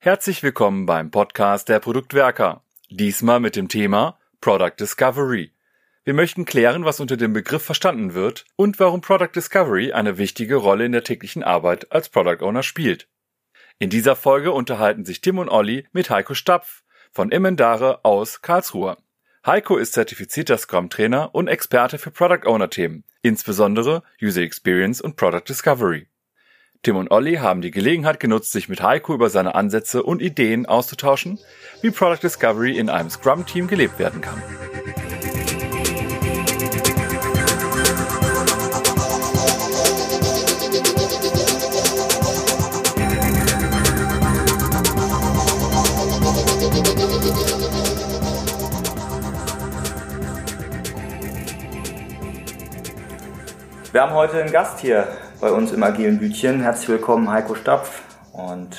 Herzlich willkommen beim Podcast der Produktwerker. Diesmal mit dem Thema Product Discovery. Wir möchten klären, was unter dem Begriff verstanden wird und warum Product Discovery eine wichtige Rolle in der täglichen Arbeit als Product Owner spielt. In dieser Folge unterhalten sich Tim und Olli mit Heiko Stapf von Immendare aus Karlsruhe. Heiko ist zertifizierter Scrum-Trainer und Experte für Product Owner-Themen, insbesondere User Experience und Product Discovery. Tim und Olli haben die Gelegenheit genutzt, sich mit Heiko über seine Ansätze und Ideen auszutauschen, wie Product Discovery in einem Scrum-Team gelebt werden kann. Wir haben heute einen Gast hier bei uns im Agilen Bütchen. Herzlich willkommen, Heiko Stapf. Und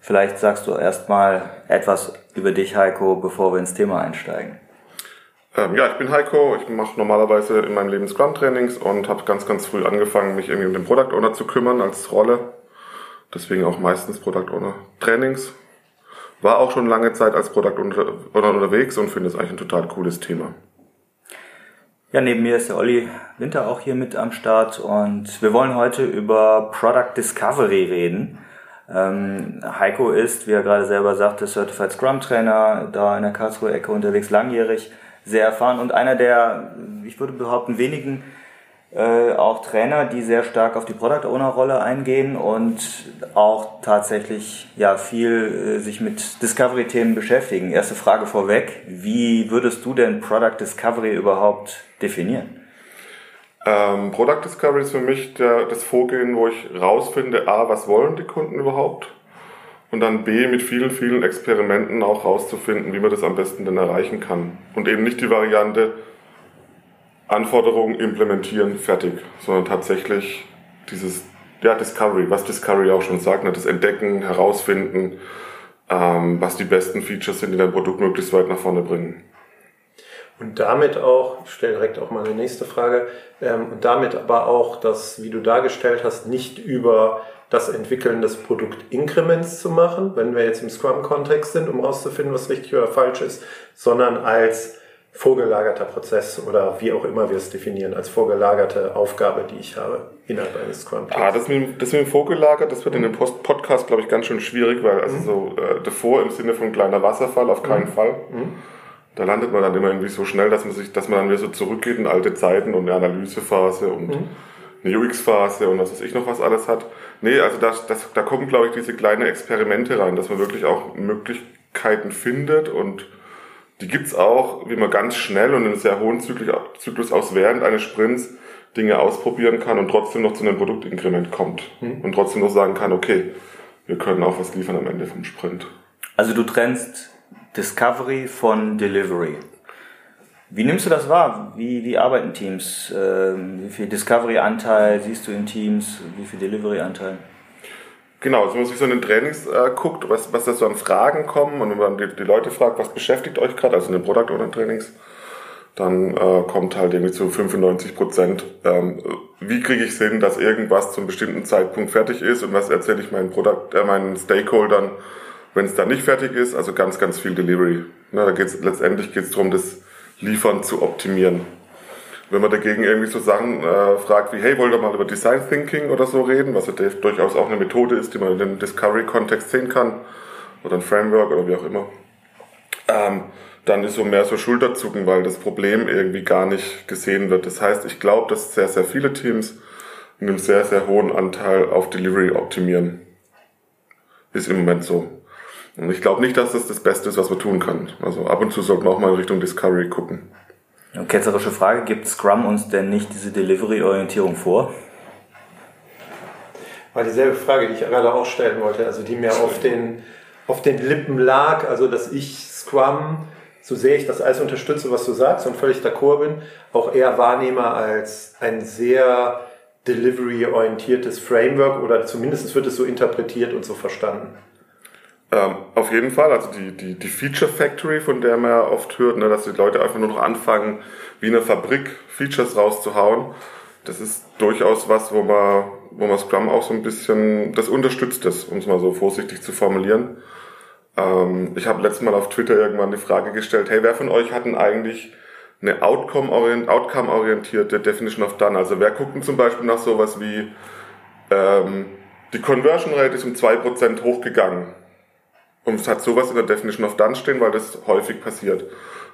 vielleicht sagst du erstmal etwas über dich, Heiko, bevor wir ins Thema einsteigen. Ähm, ja, ich bin Heiko. Ich mache normalerweise in meinem Leben Scrum-Trainings und habe ganz, ganz früh angefangen, mich irgendwie um den Product Owner zu kümmern als Rolle. Deswegen auch meistens Product Owner Trainings. War auch schon lange Zeit als Product Owner unterwegs und finde es eigentlich ein total cooles Thema. Ja, neben mir ist der Olli Winter auch hier mit am Start und wir wollen heute über Product Discovery reden. Ähm, Heiko ist, wie er gerade selber sagte, Certified Scrum Trainer, da in der Karlsruhe Ecke unterwegs, langjährig, sehr erfahren und einer der, ich würde behaupten, wenigen äh, auch Trainer, die sehr stark auf die Product Owner Rolle eingehen und auch tatsächlich ja viel äh, sich mit Discovery Themen beschäftigen. Erste Frage vorweg, wie würdest du denn Product Discovery überhaupt definieren? Ähm, Product Discovery ist für mich der, das Vorgehen, wo ich rausfinde, a, was wollen die Kunden überhaupt? Und dann b, mit vielen, vielen Experimenten auch rauszufinden, wie man das am besten denn erreichen kann. Und eben nicht die Variante, Anforderungen implementieren, fertig, sondern tatsächlich dieses ja, Discovery, was Discovery auch schon sagt, ne, das Entdecken, herausfinden, ähm, was die besten Features sind, die dein Produkt möglichst weit nach vorne bringen. Und damit auch, ich stelle direkt auch mal eine nächste Frage, ähm, und damit aber auch das, wie du dargestellt hast, nicht über das Entwickeln des Produktinkrements zu machen, wenn wir jetzt im Scrum-Kontext sind, um herauszufinden, was richtig oder falsch ist, sondern als vorgelagerter Prozess oder wie auch immer wir es definieren, als vorgelagerte Aufgabe, die ich habe innerhalb eines scrum Ah, das mit, das mit dem vorgelagert, das wird mhm. in dem Post Podcast, glaube ich, ganz schön schwierig, weil also mhm. so äh, davor im Sinne von kleiner Wasserfall auf keinen mhm. Fall. Mhm. Da landet man dann immer irgendwie so schnell, dass man sich, dass man dann wieder so zurückgeht in alte Zeiten und eine Analysephase und mhm. eine UX-Phase und was weiß ich noch was alles hat. Nee, also das, das, da kommen, glaube ich, diese kleinen Experimente rein, dass man wirklich auch Möglichkeiten findet und die gibt's auch, wie man ganz schnell und in einem sehr hohen Zyklus aus während eines Sprints Dinge ausprobieren kann und trotzdem noch zu einem Produktinkrement kommt. Mhm. Und trotzdem noch sagen kann, okay, wir können auch was liefern am Ende vom Sprint. Also du trennst Discovery von Delivery. Wie nimmst du das wahr? Wie, wie arbeiten Teams? Ähm, wie viel Discovery-Anteil siehst du in Teams? Wie viel Delivery-Anteil? Genau, wenn man sich so in den Trainings äh, guckt, was, was da so an Fragen kommen und wenn man die, die Leute fragt, was beschäftigt euch gerade, also in den Product Owner Trainings, dann äh, kommt halt irgendwie zu 95 Prozent, ähm, wie kriege ich hin, dass irgendwas zu einem bestimmten Zeitpunkt fertig ist und was erzähle ich meinen, Product, äh, meinen Stakeholdern, wenn es dann nicht fertig ist, also ganz, ganz viel Delivery. Na, da geht's, letztendlich geht es darum, das Liefern zu optimieren. Wenn man dagegen irgendwie so Sachen äh, fragt wie, hey, wollt ihr mal über Design Thinking oder so reden, was ja durchaus auch eine Methode ist, die man in dem Discovery-Kontext sehen kann, oder ein Framework oder wie auch immer, ähm, dann ist so mehr so Schulterzucken, weil das Problem irgendwie gar nicht gesehen wird. Das heißt, ich glaube, dass sehr, sehr viele Teams in einem sehr, sehr hohen Anteil auf Delivery optimieren. Ist im Moment so. Und ich glaube nicht, dass das das Beste ist, was man tun kann. Also ab und zu sollten wir auch mal in Richtung Discovery gucken. Eine ketzerische Frage, gibt Scrum uns denn nicht diese Delivery-Orientierung vor? War dieselbe Frage, die ich gerade auch stellen wollte, also die mir auf den, auf den Lippen lag, also dass ich Scrum, so sehr ich das alles unterstütze, was du sagst und völlig d'accord bin, auch eher wahrnehme als ein sehr delivery-orientiertes Framework oder zumindest wird es so interpretiert und so verstanden. Ähm, auf jeden Fall, also die, die, die Feature Factory, von der man ja oft hört, ne, dass die Leute einfach nur noch anfangen, wie eine Fabrik Features rauszuhauen. Das ist durchaus was, wo man, wo man Scrum auch so ein bisschen, das unterstützt das, um es mal so vorsichtig zu formulieren. Ähm, ich habe letztes Mal auf Twitter irgendwann die Frage gestellt, hey, wer von euch hat denn eigentlich eine Outcome-orientierte Definition of Done? Also wer guckt denn zum Beispiel nach sowas wie ähm, die Conversion Rate ist um 2% hochgegangen. Und es hat sowas in der Definition of Done stehen, weil das häufig passiert.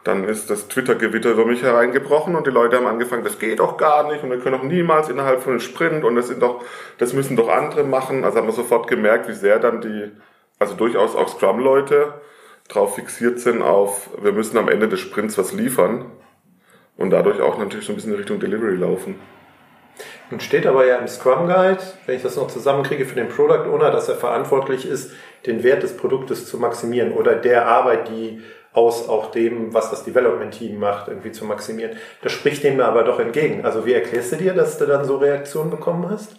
Dann ist das Twitter-Gewitter über mich hereingebrochen und die Leute haben angefangen, das geht doch gar nicht und wir können doch niemals innerhalb von einem Sprint und das sind doch, das müssen doch andere machen. Also hat man sofort gemerkt, wie sehr dann die, also durchaus auch Scrum-Leute drauf fixiert sind auf, wir müssen am Ende des Sprints was liefern und dadurch auch natürlich so ein bisschen in Richtung Delivery laufen. Nun steht aber ja im Scrum Guide, wenn ich das noch zusammenkriege, für den Product Owner, dass er verantwortlich ist, den Wert des Produktes zu maximieren oder der Arbeit, die aus auch dem, was das Development Team macht, irgendwie zu maximieren. Das spricht dem aber doch entgegen. Also wie erklärst du dir, dass du dann so Reaktionen bekommen hast?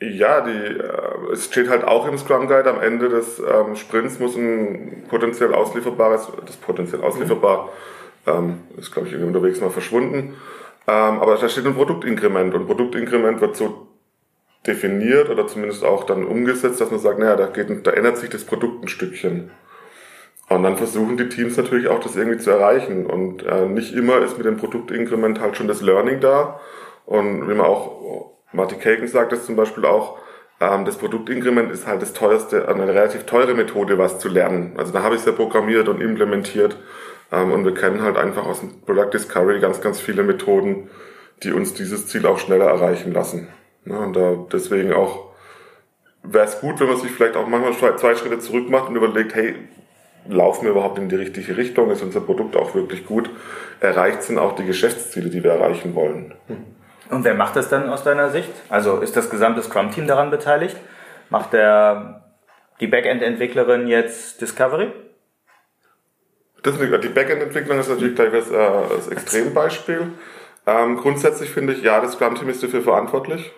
Ja, die, äh, es steht halt auch im Scrum Guide, am Ende des ähm, Sprints muss ein potenziell auslieferbares, das potenziell auslieferbar, mhm. ähm, ist glaube ich irgendwie unterwegs mal verschwunden, ähm, aber da steht ein Produktinkrement und Produktinkrement wird so definiert oder zumindest auch dann umgesetzt, dass man sagt, naja, da, geht, da ändert sich das Produkt ein Stückchen. Und dann versuchen die Teams natürlich auch, das irgendwie zu erreichen. Und äh, nicht immer ist mit dem Produktinkrement halt schon das Learning da. Und wie man auch, Marty Kagan sagt das zum Beispiel auch, ähm, das Produktinkrement ist halt das teuerste, eine relativ teure Methode, was zu lernen. Also da habe ich es ja programmiert und implementiert. Ähm, und wir kennen halt einfach aus dem Product Discovery ganz, ganz viele Methoden, die uns dieses Ziel auch schneller erreichen lassen. Ja, und da deswegen auch wäre es gut, wenn man sich vielleicht auch manchmal zwei Schritte zurück macht und überlegt, hey, laufen wir überhaupt in die richtige Richtung? Ist unser Produkt auch wirklich gut? Erreicht sind auch die Geschäftsziele, die wir erreichen wollen? Und wer macht das dann aus deiner Sicht? Also ist das gesamte Scrum-Team daran beteiligt? Macht der, die Backend-Entwicklerin jetzt Discovery? Das, die Backend-Entwicklung ist natürlich gleich das, äh, das Extrembeispiel. Ähm, grundsätzlich finde ich, ja, das Scrum-Team ist dafür verantwortlich.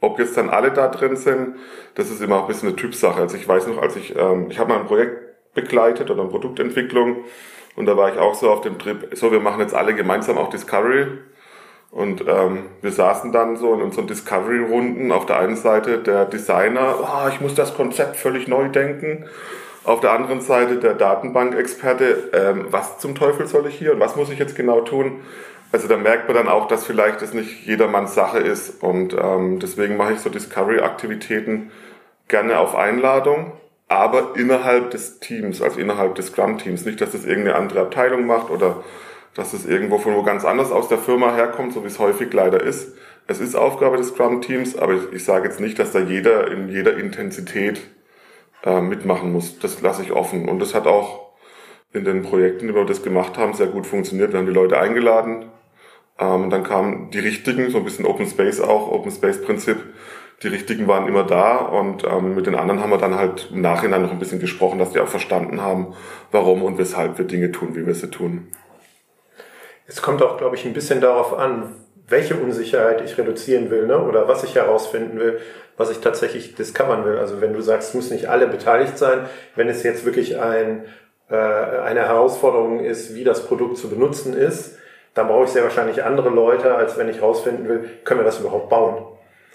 Ob jetzt dann alle da drin sind, das ist immer auch ein bisschen eine Typsache. Also ich weiß noch, als ich, ähm, ich habe mal ein Projekt begleitet oder eine Produktentwicklung und da war ich auch so auf dem Trip, so wir machen jetzt alle gemeinsam auch Discovery. Und ähm, wir saßen dann so in unseren Discovery-Runden. Auf der einen Seite der Designer, oh, ich muss das Konzept völlig neu denken. Auf der anderen Seite der Datenbankexperte, ähm, was zum Teufel soll ich hier und was muss ich jetzt genau tun? Also da merkt man dann auch, dass vielleicht das nicht jedermanns Sache ist und ähm, deswegen mache ich so Discovery-Aktivitäten gerne auf Einladung, aber innerhalb des Teams, also innerhalb des Scrum-Teams. Nicht, dass das irgendeine andere Abteilung macht oder dass es irgendwo von wo ganz anders aus der Firma herkommt, so wie es häufig leider ist. Es ist Aufgabe des Scrum-Teams, aber ich, ich sage jetzt nicht, dass da jeder in jeder Intensität äh, mitmachen muss. Das lasse ich offen. Und das hat auch in den Projekten, die wir das gemacht haben, sehr gut funktioniert. Wir haben die Leute eingeladen. Ähm, dann kamen die richtigen, so ein bisschen Open Space auch, Open Space Prinzip. Die richtigen waren immer da und ähm, mit den anderen haben wir dann halt im Nachhinein noch ein bisschen gesprochen, dass die auch verstanden haben, warum und weshalb wir Dinge tun, wie wir sie tun. Es kommt auch, glaube ich, ein bisschen darauf an, welche Unsicherheit ich reduzieren will ne? oder was ich herausfinden will, was ich tatsächlich discovern will. Also wenn du sagst, es müssen nicht alle beteiligt sein, wenn es jetzt wirklich ein, äh, eine Herausforderung ist, wie das Produkt zu benutzen ist, dann brauche ich sehr wahrscheinlich andere Leute, als wenn ich herausfinden will, können wir das überhaupt bauen?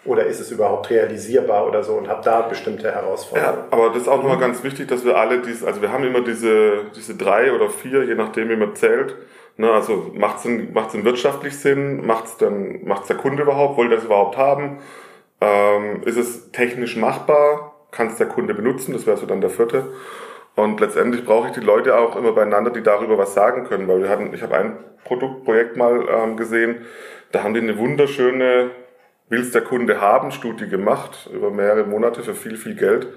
Oder ist es überhaupt realisierbar oder so und habe da bestimmte Herausforderungen? Ja, aber das ist auch nochmal ganz wichtig, dass wir alle diese, also wir haben immer diese, diese drei oder vier, je nachdem wie man zählt. Ne, also macht es macht's denn wirtschaftlich Sinn? Macht es macht's der Kunde überhaupt? Wollt er das überhaupt haben? Ähm, ist es technisch machbar? Kann es der Kunde benutzen? Das wäre so dann der vierte. Und letztendlich brauche ich die Leute auch immer beieinander, die darüber was sagen können, weil wir hatten, ich habe ein Produktprojekt mal ähm, gesehen, da haben die eine wunderschöne Will's der Kunde haben Studie gemacht über mehrere Monate für viel, viel Geld.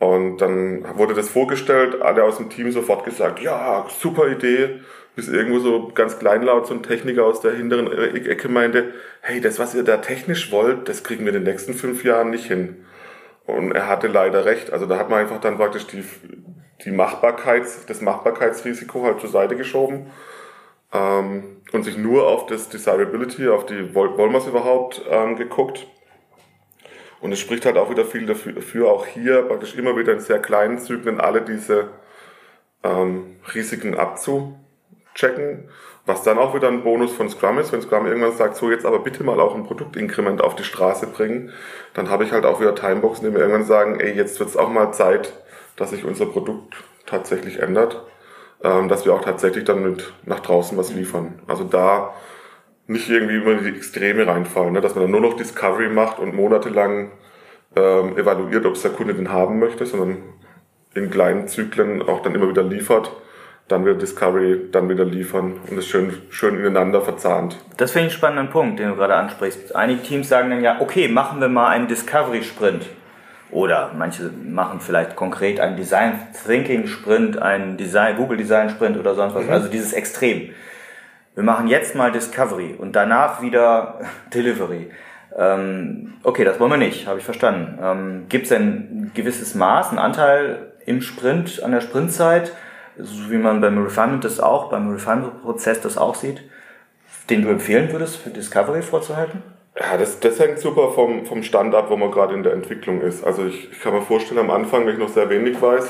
Und dann wurde das vorgestellt, alle aus dem Team sofort gesagt, ja, super Idee, bis irgendwo so ganz kleinlaut so ein Techniker aus der hinteren Ecke meinte, hey, das, was ihr da technisch wollt, das kriegen wir in den nächsten fünf Jahren nicht hin. Und er hatte leider recht. Also da hat man einfach dann praktisch die, die Machbarkeits, das Machbarkeitsrisiko halt zur Seite geschoben ähm, und sich nur auf das Desirability, auf die wollen wir es überhaupt ähm, geguckt. Und es spricht halt auch wieder viel dafür, auch hier praktisch immer wieder in sehr kleinen Zyklen alle diese ähm, Risiken abzuchecken. Was dann auch wieder ein Bonus von Scrum ist, wenn Scrum irgendwann sagt, so jetzt aber bitte mal auch ein Produktinkrement auf die Straße bringen, dann habe ich halt auch wieder Timeboxen, die mir irgendwann sagen, ey, jetzt wird es auch mal Zeit, dass sich unser Produkt tatsächlich ändert, ähm, dass wir auch tatsächlich dann mit nach draußen was liefern. Also da nicht irgendwie immer in die Extreme reinfallen, ne? dass man dann nur noch Discovery macht und monatelang ähm, evaluiert, ob es der Kunde den haben möchte, sondern in kleinen Zyklen auch dann immer wieder liefert, dann wieder Discovery, dann wieder liefern und es schön, schön ineinander verzahnt. Das finde ich einen spannenden Punkt, den du gerade ansprichst. Einige Teams sagen dann ja, okay, machen wir mal einen Discovery-Sprint. Oder manche machen vielleicht konkret einen Design Thinking Sprint, einen Design, Google Design Sprint oder sonst was. Mhm. Also dieses Extrem. Wir machen jetzt mal Discovery und danach wieder Delivery. Ähm, okay, das wollen wir nicht, habe ich verstanden. Ähm, Gibt es ein gewisses Maß, einen Anteil im Sprint, an der Sprintzeit, so wie man beim Refinement das auch, beim Refinement-Prozess das auch sieht, den du empfehlen würdest, für Discovery vorzuhalten? Ja, das, das hängt super vom, vom Stand ab, wo man gerade in der Entwicklung ist. Also ich, ich kann mir vorstellen, am Anfang, wenn ich noch sehr wenig weiß,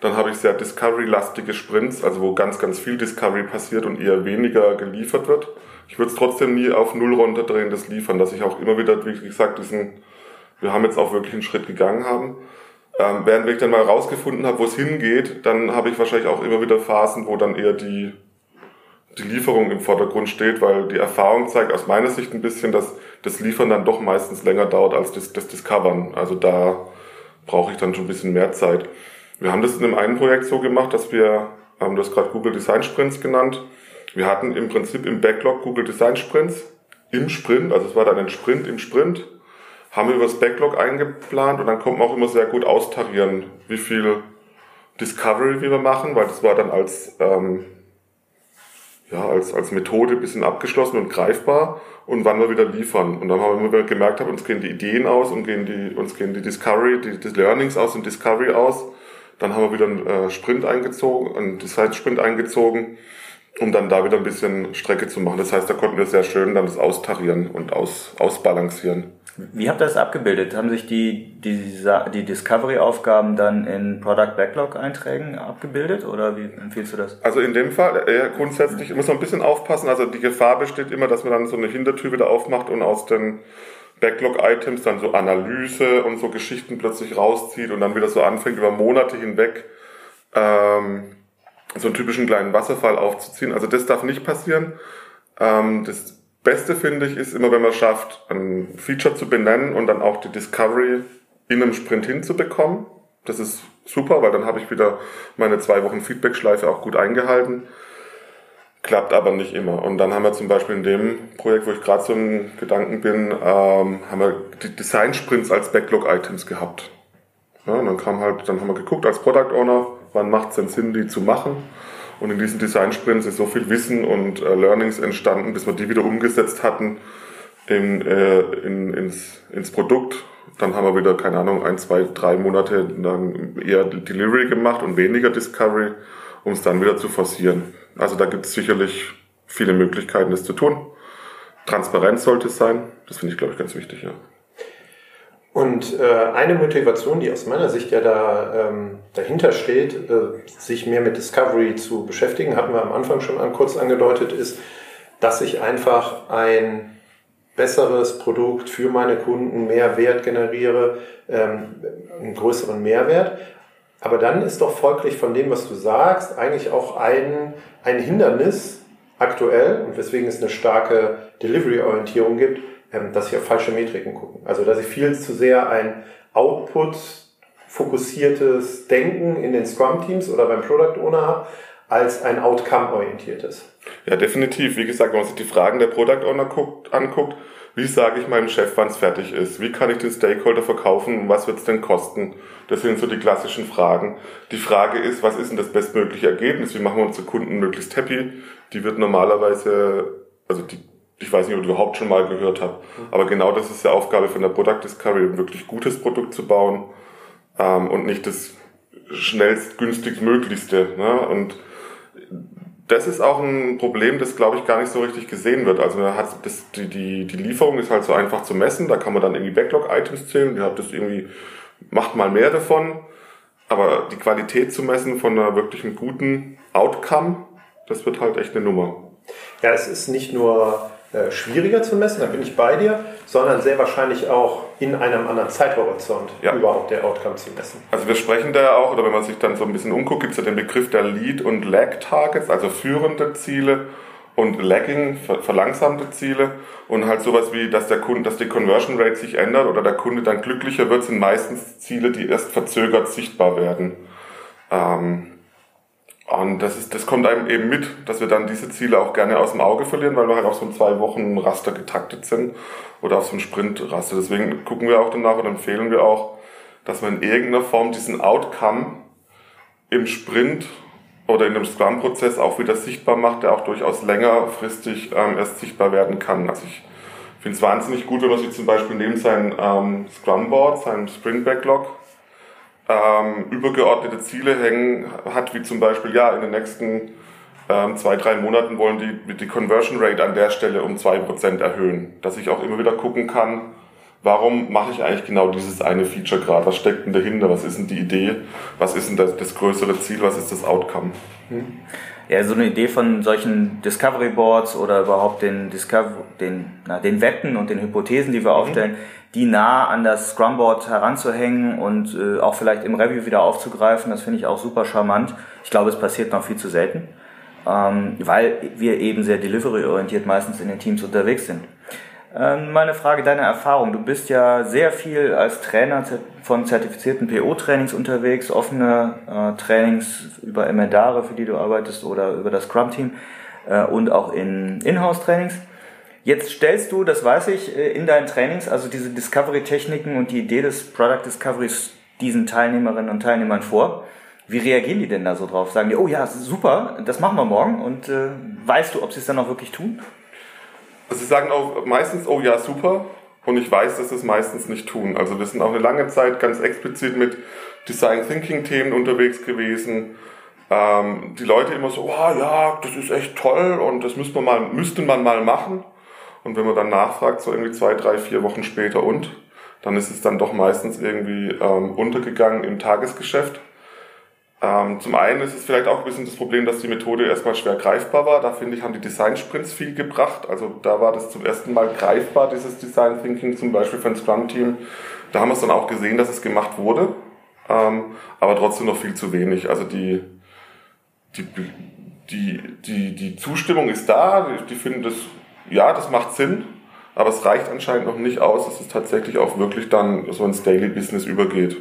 dann habe ich sehr Discovery-lastige Sprints, also wo ganz, ganz viel Discovery passiert und eher weniger geliefert wird. Ich würde es trotzdem nie auf Null runterdrehen, das liefern, dass ich auch immer wieder, wie gesagt, diesen, wir haben jetzt auch wirklich einen Schritt gegangen haben. Ähm, während ich dann mal rausgefunden habe, wo es hingeht, dann habe ich wahrscheinlich auch immer wieder Phasen, wo dann eher die, die Lieferung im Vordergrund steht, weil die Erfahrung zeigt aus meiner Sicht ein bisschen, dass das Liefern dann doch meistens länger dauert als das, das Discovern. Also da brauche ich dann schon ein bisschen mehr Zeit. Wir haben das in einem einen Projekt so gemacht, dass wir, haben das gerade Google Design Sprints genannt. Wir hatten im Prinzip im Backlog Google Design Sprints im Sprint, also es war dann ein Sprint im Sprint, haben wir über das Backlog eingeplant und dann konnte man auch immer sehr gut austarieren, wie viel Discovery wir machen, weil das war dann als ähm, ja, als, als Methode ein bisschen abgeschlossen und greifbar und wann wir wieder liefern. Und dann haben wir gemerkt, uns gehen die Ideen aus und gehen die, uns gehen die Discovery, die, die Learnings aus und Discovery aus. Dann haben wir wieder einen äh, Sprint eingezogen, einen Design-Sprint eingezogen, um dann da wieder ein bisschen Strecke zu machen. Das heißt, da konnten wir sehr schön dann das austarieren und aus, ausbalancieren. Wie habt ihr das abgebildet? Haben sich die, die, die Discovery-Aufgaben dann in Product Backlog-Einträgen abgebildet oder wie empfiehlst du das? Also in dem Fall, äh, grundsätzlich muss man ein bisschen aufpassen. Also die Gefahr besteht immer, dass man dann so eine Hintertür wieder aufmacht und aus den Backlog-Items dann so Analyse und so Geschichten plötzlich rauszieht und dann wieder so anfängt, über Monate hinweg ähm, so einen typischen kleinen Wasserfall aufzuziehen. Also das darf nicht passieren. Ähm, das Beste finde ich ist immer, wenn man schafft, ein Feature zu benennen und dann auch die Discovery in einem Sprint hinzubekommen. Das ist super, weil dann habe ich wieder meine zwei Wochen Feedback-Schleife auch gut eingehalten. Klappt aber nicht immer. Und dann haben wir zum Beispiel in dem Projekt, wo ich gerade so im Gedanken bin, ähm, haben wir die Design-Sprints als Backlog-Items gehabt. Ja, und dann kam halt, dann haben wir geguckt als Product Owner, wann macht es denn Sinn, die zu machen. Und in diesen Design-Sprints ist so viel Wissen und äh, Learnings entstanden, bis wir die wieder umgesetzt hatten in, äh, in, ins, ins Produkt. Dann haben wir wieder, keine Ahnung, ein, zwei, drei Monate dann eher Delivery gemacht und weniger Discovery, um es dann wieder zu forcieren. Also da gibt es sicherlich viele Möglichkeiten, das zu tun. Transparenz sollte es sein. Das finde ich, glaube ich, ganz wichtig, ja. Und äh, eine Motivation, die aus meiner Sicht ja da ähm, dahinter steht, äh, sich mehr mit Discovery zu beschäftigen, hatten wir am Anfang schon an, kurz angedeutet, ist, dass ich einfach ein besseres Produkt für meine Kunden, mehr Wert generiere, ähm, einen größeren Mehrwert. Aber dann ist doch folglich von dem, was du sagst, eigentlich auch ein, ein Hindernis aktuell und weswegen es eine starke Delivery-Orientierung gibt, dass ich auf falsche Metriken gucke. Also dass ich viel zu sehr ein Output fokussiertes Denken in den Scrum-Teams oder beim Product Owner habe, als ein Outcome-orientiertes. Ja, definitiv. Wie gesagt, wenn man sich die Fragen der Product Owner guckt, anguckt, wie sage ich meinem Chef, wann es fertig ist? Wie kann ich den Stakeholder verkaufen? Was wird es denn kosten? Das sind so die klassischen Fragen. Die Frage ist, was ist denn das bestmögliche Ergebnis? Wie machen wir unsere Kunden möglichst happy? Die wird normalerweise, also die ich weiß nicht, ob du überhaupt schon mal gehört hast, aber genau das ist die Aufgabe von der Product Discovery, ein wirklich gutes Produkt zu bauen ähm, und nicht das schnellst, günstigst möglichste. Ne? Und das ist auch ein Problem, das glaube ich gar nicht so richtig gesehen wird. Also man hat das, die, die, die Lieferung ist halt so einfach zu messen, da kann man dann irgendwie Backlog-Items zählen, ihr habt das irgendwie, macht mal mehr davon, aber die Qualität zu messen von einer wirklichen guten Outcome, das wird halt echt eine Nummer. Ja, es ist nicht nur äh, schwieriger zu messen, da bin ich bei dir, sondern sehr wahrscheinlich auch in einem anderen Zeithorizont ja. überhaupt der Outcome zu messen. Also wir sprechen da ja auch, oder wenn man sich dann so ein bisschen umguckt, gibt es ja den Begriff der Lead- und Lag-Targets, also führende Ziele und lagging, verlangsamte Ziele und halt sowas wie, dass der Kunde, dass die Conversion Rate sich ändert oder der Kunde dann glücklicher wird, sind meistens Ziele, die erst verzögert sichtbar werden. Ähm, und das ist, das kommt einem eben mit, dass wir dann diese Ziele auch gerne aus dem Auge verlieren, weil wir halt auf so ein zwei Wochen Raster getaktet sind oder auf so ein Sprint-Raster. Deswegen gucken wir auch danach und empfehlen wir auch, dass man in irgendeiner Form diesen Outcome im Sprint oder in dem Scrum-Prozess auch wieder sichtbar macht, der auch durchaus längerfristig ähm, erst sichtbar werden kann. Also ich finde es wahnsinnig gut, wenn man sich zum Beispiel neben seinem ähm, Scrum-Board, seinem Sprint-Backlog, ähm, übergeordnete Ziele hängen hat, wie zum Beispiel, ja, in den nächsten ähm, zwei, drei Monaten wollen die die Conversion Rate an der Stelle um zwei Prozent erhöhen. Dass ich auch immer wieder gucken kann, warum mache ich eigentlich genau dieses eine Feature gerade? Was steckt denn dahinter? Was ist denn die Idee? Was ist denn das, das größere Ziel? Was ist das Outcome? Ja, so eine Idee von solchen Discovery Boards oder überhaupt den, Discover den, na, den Wetten und den Hypothesen, die wir mhm. aufstellen, die nah an das Scrum Board heranzuhängen und äh, auch vielleicht im Review wieder aufzugreifen, das finde ich auch super charmant. Ich glaube, es passiert noch viel zu selten, ähm, weil wir eben sehr delivery-orientiert meistens in den Teams unterwegs sind. Ähm, meine Frage, deine Erfahrung. Du bist ja sehr viel als Trainer von zertifizierten PO-Trainings unterwegs, offene äh, Trainings über Emendare, für die du arbeitest, oder über das Scrum-Team äh, und auch in Inhouse-Trainings. Jetzt stellst du, das weiß ich, äh, in deinen Trainings, also diese Discovery-Techniken und die Idee des Product Discoveries diesen Teilnehmerinnen und Teilnehmern vor. Wie reagieren die denn da so drauf? Sagen die, oh ja, super, das machen wir morgen und äh, weißt du, ob sie es dann auch wirklich tun? Also sie sagen auch meistens, oh ja, super. Und ich weiß, dass sie es meistens nicht tun. Also wir sind auch eine lange Zeit ganz explizit mit Design Thinking Themen unterwegs gewesen. Ähm, die Leute immer so, oh ja, das ist echt toll und das müsste man mal, müsste man mal machen. Und wenn man dann nachfragt, so irgendwie zwei, drei, vier Wochen später und, dann ist es dann doch meistens irgendwie ähm, untergegangen im Tagesgeschäft. Ähm, zum einen ist es vielleicht auch ein bisschen das Problem, dass die Methode erstmal schwer greifbar war. Da finde ich, haben die Design-Sprints viel gebracht. Also da war das zum ersten Mal greifbar, dieses Design Thinking, zum Beispiel für ein Scrum-Team. Da haben wir es dann auch gesehen, dass es gemacht wurde, ähm, aber trotzdem noch viel zu wenig. Also die, die, die, die, die Zustimmung ist da, die, finden das, ja, das macht Sinn, aber es reicht anscheinend noch nicht aus, dass es tatsächlich auch wirklich dann so ins Daily Business übergeht.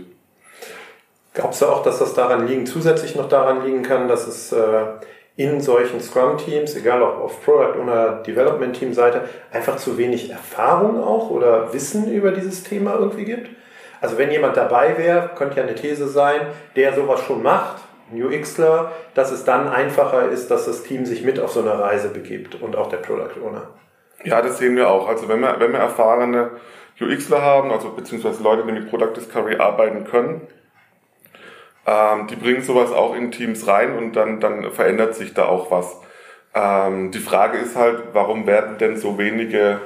Glaubst du auch, dass das daran liegen, zusätzlich noch daran liegen kann, dass es äh, in solchen Scrum-Teams, egal ob auf Product- oder Development-Team-Seite, einfach zu wenig Erfahrung auch oder Wissen über dieses Thema irgendwie gibt? Also wenn jemand dabei wäre, könnte ja eine These sein, der sowas schon macht, ein UXler, dass es dann einfacher ist, dass das Team sich mit auf so eine Reise begibt und auch der Product Owner. Ja, das sehen wir auch. Also wenn wir, wenn wir erfahrene UXler haben, also beziehungsweise Leute, die mit Product Discovery arbeiten können, ähm, die bringen sowas auch in Teams rein und dann, dann verändert sich da auch was. Ähm, die Frage ist halt, warum werden denn so wenige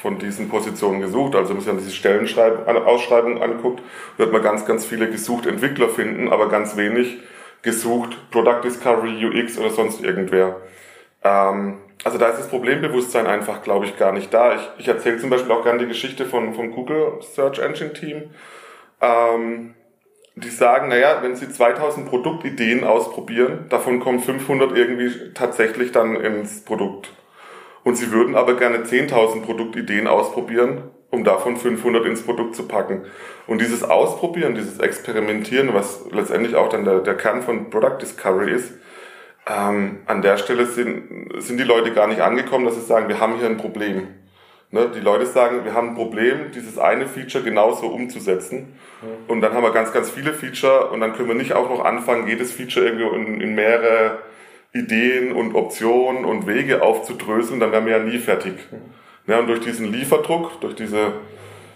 von diesen Positionen gesucht? Also wenn man sich diese Stellenausschreibung anguckt, wird man ganz, ganz viele gesucht Entwickler finden, aber ganz wenig gesucht Product Discovery, UX oder sonst irgendwer. Ähm, also da ist das Problembewusstsein einfach, glaube ich, gar nicht da. Ich, ich erzähle zum Beispiel auch gerne die Geschichte von, vom Google Search Engine Team. Ähm, die sagen, naja, wenn sie 2000 Produktideen ausprobieren, davon kommen 500 irgendwie tatsächlich dann ins Produkt. Und sie würden aber gerne 10.000 Produktideen ausprobieren, um davon 500 ins Produkt zu packen. Und dieses Ausprobieren, dieses Experimentieren, was letztendlich auch dann der, der Kern von Product Discovery ist, ähm, an der Stelle sind, sind die Leute gar nicht angekommen, dass sie sagen, wir haben hier ein Problem. Ne, die Leute sagen, wir haben ein Problem, dieses eine Feature genauso umzusetzen. Und dann haben wir ganz, ganz viele Feature und dann können wir nicht auch noch anfangen, jedes Feature irgendwie in, in mehrere Ideen und Optionen und Wege aufzudröseln, dann wären wir ja nie fertig. Ja, und durch diesen Lieferdruck, durch diese,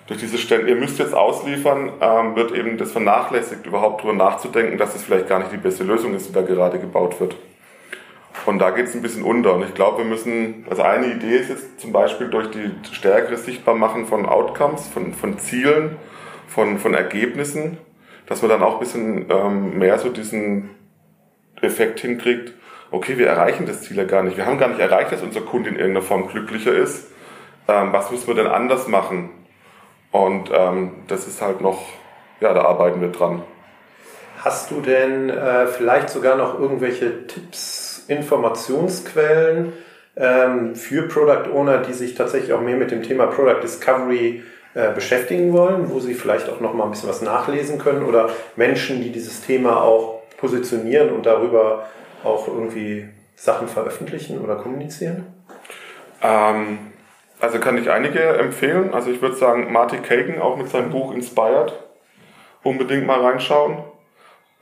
durch diese Stellen, ihr müsst jetzt ausliefern, ähm, wird eben das vernachlässigt, überhaupt darüber nachzudenken, dass es das vielleicht gar nicht die beste Lösung ist, die da gerade gebaut wird. Und da geht es ein bisschen unter. Und ich glaube, wir müssen, also eine Idee ist jetzt zum Beispiel durch die stärkere Sichtbarmachen von Outcomes, von, von Zielen, von, von Ergebnissen, dass man dann auch ein bisschen ähm, mehr so diesen Effekt hinkriegt, okay, wir erreichen das Ziel ja gar nicht. Wir haben gar nicht erreicht, dass unser Kunde in irgendeiner Form glücklicher ist. ähm, was müssen wir denn anders machen? Und ähm, das ist halt noch, ja, da arbeiten wir dran. Hast du denn äh, vielleicht sogar noch irgendwelche Tipps, Informationsquellen ähm, für Product Owner, die sich tatsächlich auch mehr mit dem Thema Product Discovery äh, beschäftigen wollen, wo sie vielleicht auch noch mal ein bisschen was nachlesen können oder Menschen, die dieses Thema auch positionieren und darüber auch irgendwie Sachen veröffentlichen oder kommunizieren? Ähm, also kann ich einige empfehlen. Also ich würde sagen, Marty Kagan auch mit seinem Buch Inspired unbedingt mal reinschauen.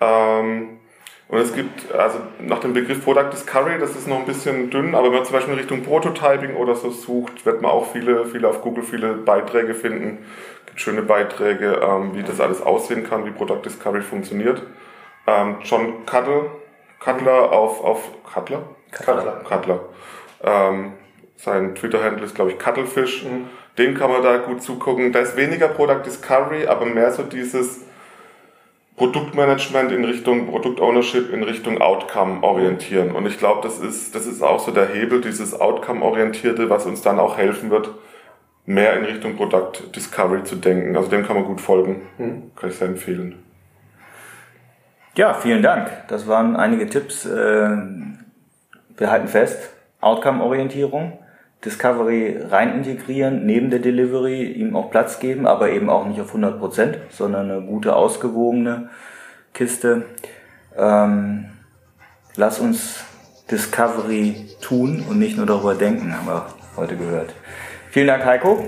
Ähm, und es gibt, also nach dem Begriff Product Discovery, das ist noch ein bisschen dünn, aber wenn man zum Beispiel in Richtung Prototyping oder so sucht, wird man auch viele, viele auf Google viele Beiträge finden. Es gibt schöne Beiträge, ähm, wie das alles aussehen kann, wie Product Discovery funktioniert. Ähm, John Cutler, Cutler auf, auf Cutler? Cutler. Cutler. Ähm, sein Twitter-Handle ist, glaube ich, Cuttlefish. Mhm. Den kann man da gut zugucken. Da ist weniger Product Discovery, aber mehr so dieses Produktmanagement in Richtung Produktownership, in Richtung Outcome orientieren. Und ich glaube, das ist, das ist auch so der Hebel, dieses Outcome-orientierte, was uns dann auch helfen wird, mehr in Richtung Product Discovery zu denken. Also dem kann man gut folgen. Mhm. Kann ich sehr empfehlen. Ja, vielen Dank. Das waren einige Tipps. Äh, wir halten fest, Outcome-Orientierung, Discovery rein integrieren, neben der Delivery ihm auch Platz geben, aber eben auch nicht auf 100 Prozent, sondern eine gute, ausgewogene Kiste. Ähm, lass uns Discovery tun und nicht nur darüber denken, haben wir heute gehört. Vielen Dank, Heiko.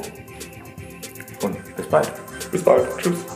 Und bis bald. Bis bald. Tschüss.